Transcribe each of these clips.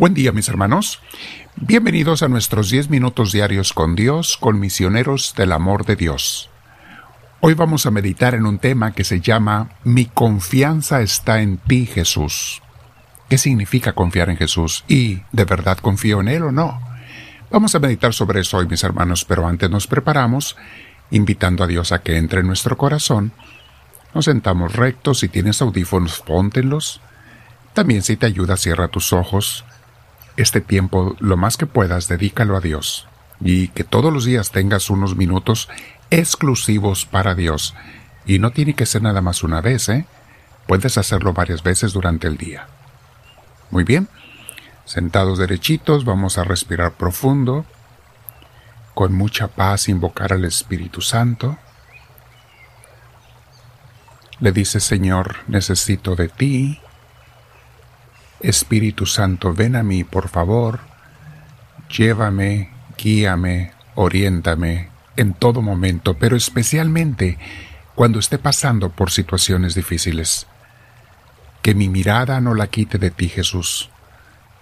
Buen día mis hermanos. Bienvenidos a nuestros 10 minutos diarios con Dios, con misioneros del amor de Dios. Hoy vamos a meditar en un tema que se llama Mi confianza está en ti Jesús. ¿Qué significa confiar en Jesús? ¿Y de verdad confío en Él o no? Vamos a meditar sobre eso hoy mis hermanos, pero antes nos preparamos, invitando a Dios a que entre en nuestro corazón. Nos sentamos rectos, si tienes audífonos, póntenlos. También si te ayuda, cierra tus ojos este tiempo lo más que puedas, dedícalo a Dios y que todos los días tengas unos minutos exclusivos para Dios. Y no tiene que ser nada más una vez, ¿eh? Puedes hacerlo varias veces durante el día. Muy bien. Sentados derechitos, vamos a respirar profundo. Con mucha paz invocar al Espíritu Santo. Le dice, Señor, necesito de ti. Espíritu Santo, ven a mí, por favor, llévame, guíame, oriéntame en todo momento, pero especialmente cuando esté pasando por situaciones difíciles. Que mi mirada no la quite de ti, Jesús,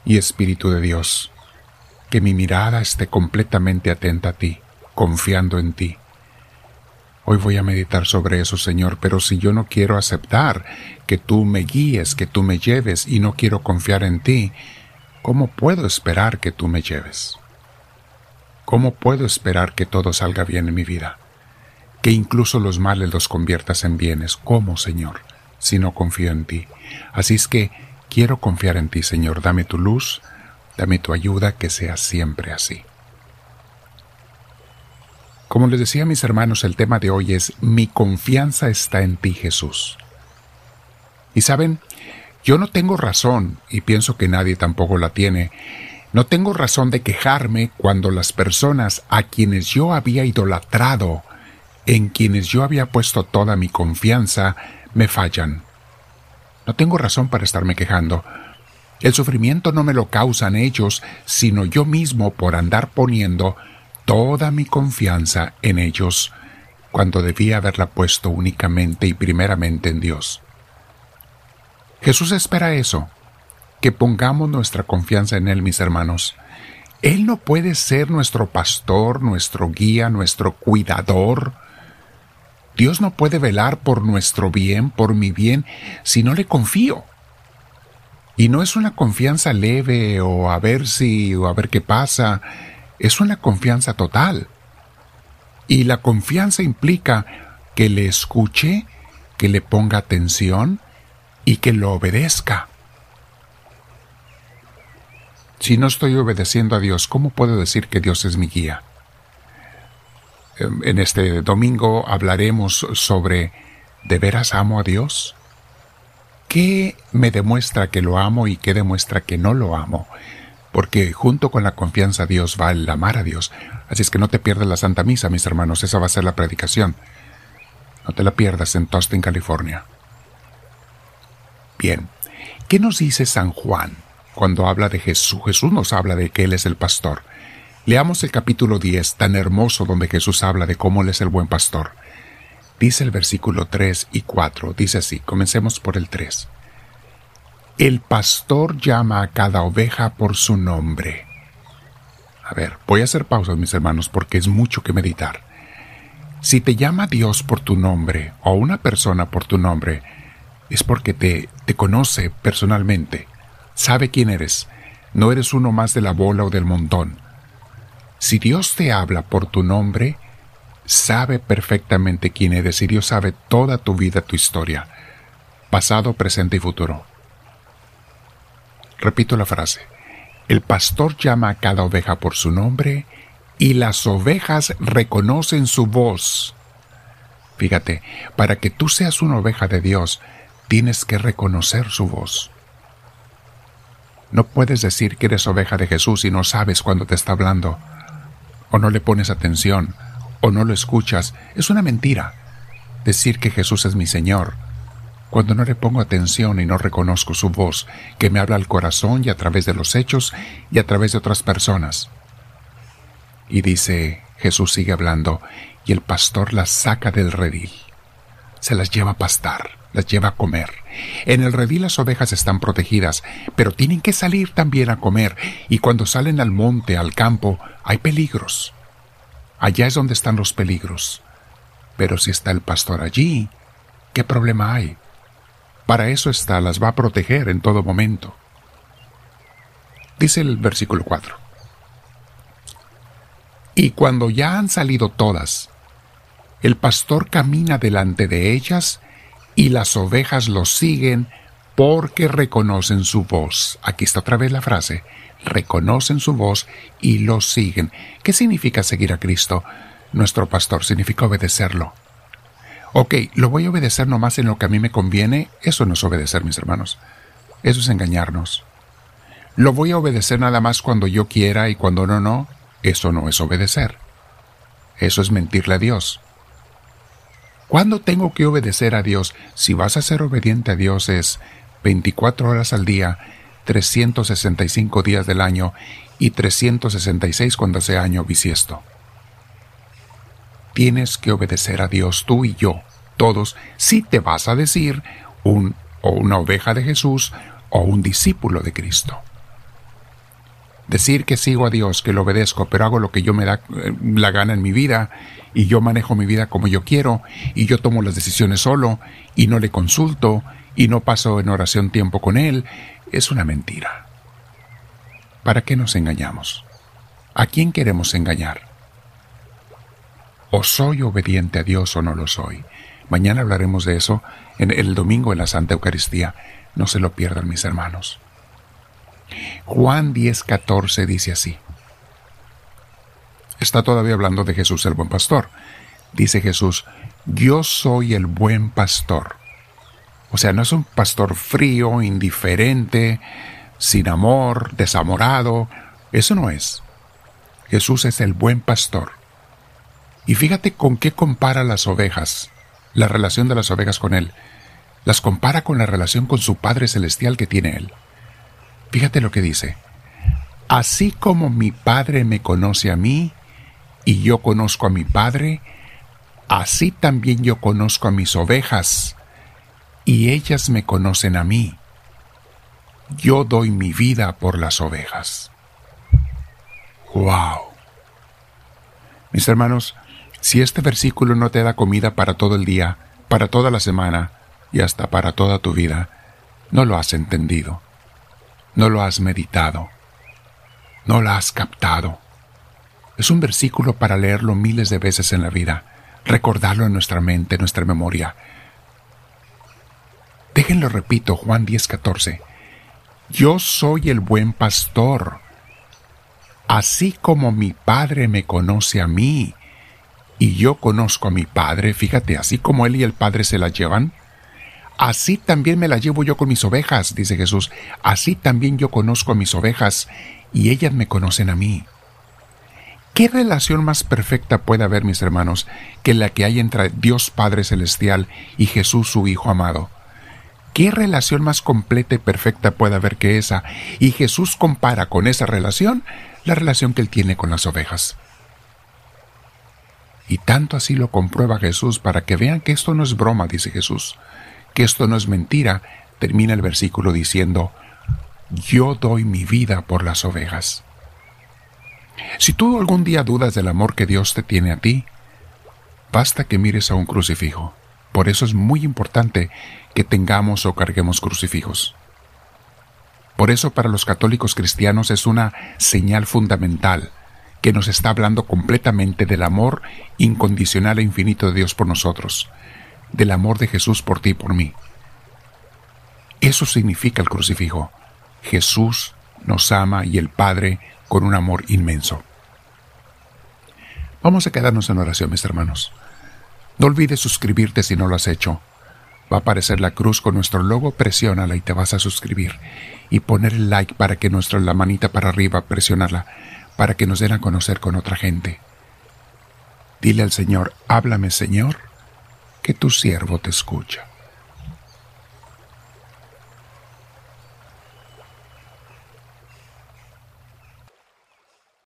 y Espíritu de Dios, que mi mirada esté completamente atenta a ti, confiando en ti. Hoy voy a meditar sobre eso, Señor, pero si yo no quiero aceptar que tú me guíes, que tú me lleves y no quiero confiar en ti, ¿cómo puedo esperar que tú me lleves? ¿Cómo puedo esperar que todo salga bien en mi vida? Que incluso los males los conviertas en bienes. ¿Cómo, Señor? Si no confío en ti. Así es que quiero confiar en ti, Señor. Dame tu luz, dame tu ayuda, que sea siempre así. Como les decía mis hermanos, el tema de hoy es Mi confianza está en ti, Jesús. Y saben, yo no tengo razón, y pienso que nadie tampoco la tiene, no tengo razón de quejarme cuando las personas a quienes yo había idolatrado, en quienes yo había puesto toda mi confianza, me fallan. No tengo razón para estarme quejando. El sufrimiento no me lo causan ellos, sino yo mismo por andar poniendo toda mi confianza en ellos cuando debía haberla puesto únicamente y primeramente en Dios. Jesús espera eso, que pongamos nuestra confianza en Él, mis hermanos. Él no puede ser nuestro pastor, nuestro guía, nuestro cuidador. Dios no puede velar por nuestro bien, por mi bien, si no le confío. Y no es una confianza leve o a ver si o a ver qué pasa, es una confianza total. Y la confianza implica que le escuche, que le ponga atención y que lo obedezca. Si no estoy obedeciendo a Dios, ¿cómo puedo decir que Dios es mi guía? Em, en este domingo hablaremos sobre ¿de veras amo a Dios? ¿Qué me demuestra que lo amo y qué demuestra que no lo amo? Porque junto con la confianza a Dios va el amar a Dios. Así es que no te pierdas la Santa Misa, mis hermanos, esa va a ser la predicación. No te la pierdas en Tostin, California. Bien, ¿qué nos dice San Juan cuando habla de Jesús? Jesús nos habla de que Él es el pastor. Leamos el capítulo 10, tan hermoso, donde Jesús habla de cómo Él es el buen pastor. Dice el versículo 3 y 4, dice así, comencemos por el 3. El pastor llama a cada oveja por su nombre. A ver, voy a hacer pausas, mis hermanos, porque es mucho que meditar. Si te llama Dios por tu nombre o una persona por tu nombre, es porque te, te conoce personalmente, sabe quién eres, no eres uno más de la bola o del montón. Si Dios te habla por tu nombre, sabe perfectamente quién eres y Dios sabe toda tu vida, tu historia, pasado, presente y futuro. Repito la frase. El pastor llama a cada oveja por su nombre y las ovejas reconocen su voz. Fíjate, para que tú seas una oveja de Dios, tienes que reconocer su voz. No puedes decir que eres oveja de Jesús y no sabes cuándo te está hablando, o no le pones atención, o no lo escuchas. Es una mentira. Decir que Jesús es mi Señor cuando no le pongo atención y no reconozco su voz, que me habla al corazón y a través de los hechos y a través de otras personas. Y dice, Jesús sigue hablando, y el pastor las saca del redil, se las lleva a pastar. las lleva a comer. En el redil las ovejas están protegidas, pero tienen que salir también a comer, y cuando salen al monte, al campo, hay peligros. Allá es donde están los peligros. Pero si está el pastor allí, ¿qué problema hay? Para eso está, las va a proteger en todo momento. Dice el versículo 4. Y cuando ya han salido todas, el pastor camina delante de ellas y las ovejas lo siguen porque reconocen su voz. Aquí está otra vez la frase, reconocen su voz y lo siguen. ¿Qué significa seguir a Cristo? Nuestro pastor significa obedecerlo. Ok, lo voy a obedecer nomás en lo que a mí me conviene. Eso no es obedecer, mis hermanos. Eso es engañarnos. Lo voy a obedecer nada más cuando yo quiera y cuando no, no. Eso no es obedecer. Eso es mentirle a Dios. ¿Cuándo tengo que obedecer a Dios? Si vas a ser obediente a Dios es 24 horas al día, 365 días del año y 366 cuando sea año bisiesto. Tienes que obedecer a Dios tú y yo, todos, si te vas a decir un o una oveja de Jesús o un discípulo de Cristo. Decir que sigo a Dios, que lo obedezco, pero hago lo que yo me da eh, la gana en mi vida, y yo manejo mi vida como yo quiero, y yo tomo las decisiones solo, y no le consulto, y no paso en oración tiempo con Él, es una mentira. ¿Para qué nos engañamos? ¿A quién queremos engañar? ¿O soy obediente a Dios o no lo soy? Mañana hablaremos de eso en el domingo en la Santa Eucaristía. No se lo pierdan mis hermanos. Juan 10:14 dice así. Está todavía hablando de Jesús el buen pastor. Dice Jesús, yo soy el buen pastor. O sea, no es un pastor frío, indiferente, sin amor, desamorado. Eso no es. Jesús es el buen pastor. Y fíjate con qué compara las ovejas, la relación de las ovejas con Él. Las compara con la relación con su Padre Celestial que tiene Él. Fíjate lo que dice. Así como mi Padre me conoce a mí y yo conozco a mi Padre, así también yo conozco a mis ovejas y ellas me conocen a mí. Yo doy mi vida por las ovejas. ¡Wow! Mis hermanos, si este versículo no te da comida para todo el día, para toda la semana y hasta para toda tu vida, no lo has entendido no lo has meditado, no lo has captado. Es un versículo para leerlo miles de veces en la vida, recordarlo en nuestra mente, en nuestra memoria. Déjenlo repito, Juan 10:14. Yo soy el buen pastor, así como mi Padre me conoce a mí, y yo conozco a mi Padre, fíjate, así como Él y el Padre se la llevan, Así también me la llevo yo con mis ovejas, dice Jesús. Así también yo conozco a mis ovejas y ellas me conocen a mí. ¿Qué relación más perfecta puede haber, mis hermanos, que la que hay entre Dios Padre Celestial y Jesús su Hijo amado? ¿Qué relación más completa y perfecta puede haber que esa? Y Jesús compara con esa relación la relación que él tiene con las ovejas. Y tanto así lo comprueba Jesús para que vean que esto no es broma, dice Jesús que esto no es mentira, termina el versículo diciendo, yo doy mi vida por las ovejas. Si tú algún día dudas del amor que Dios te tiene a ti, basta que mires a un crucifijo. Por eso es muy importante que tengamos o carguemos crucifijos. Por eso para los católicos cristianos es una señal fundamental que nos está hablando completamente del amor incondicional e infinito de Dios por nosotros, del amor de Jesús por ti y por mí. Eso significa el crucifijo. Jesús nos ama y el Padre con un amor inmenso. Vamos a quedarnos en oración, mis hermanos. No olvides suscribirte si no lo has hecho. Va a aparecer la cruz con nuestro logo, presiónala y te vas a suscribir. Y poner el like para que nuestra la manita para arriba, presionarla, para que nos den a conocer con otra gente. Dile al Señor, háblame Señor, que tu siervo te escucha.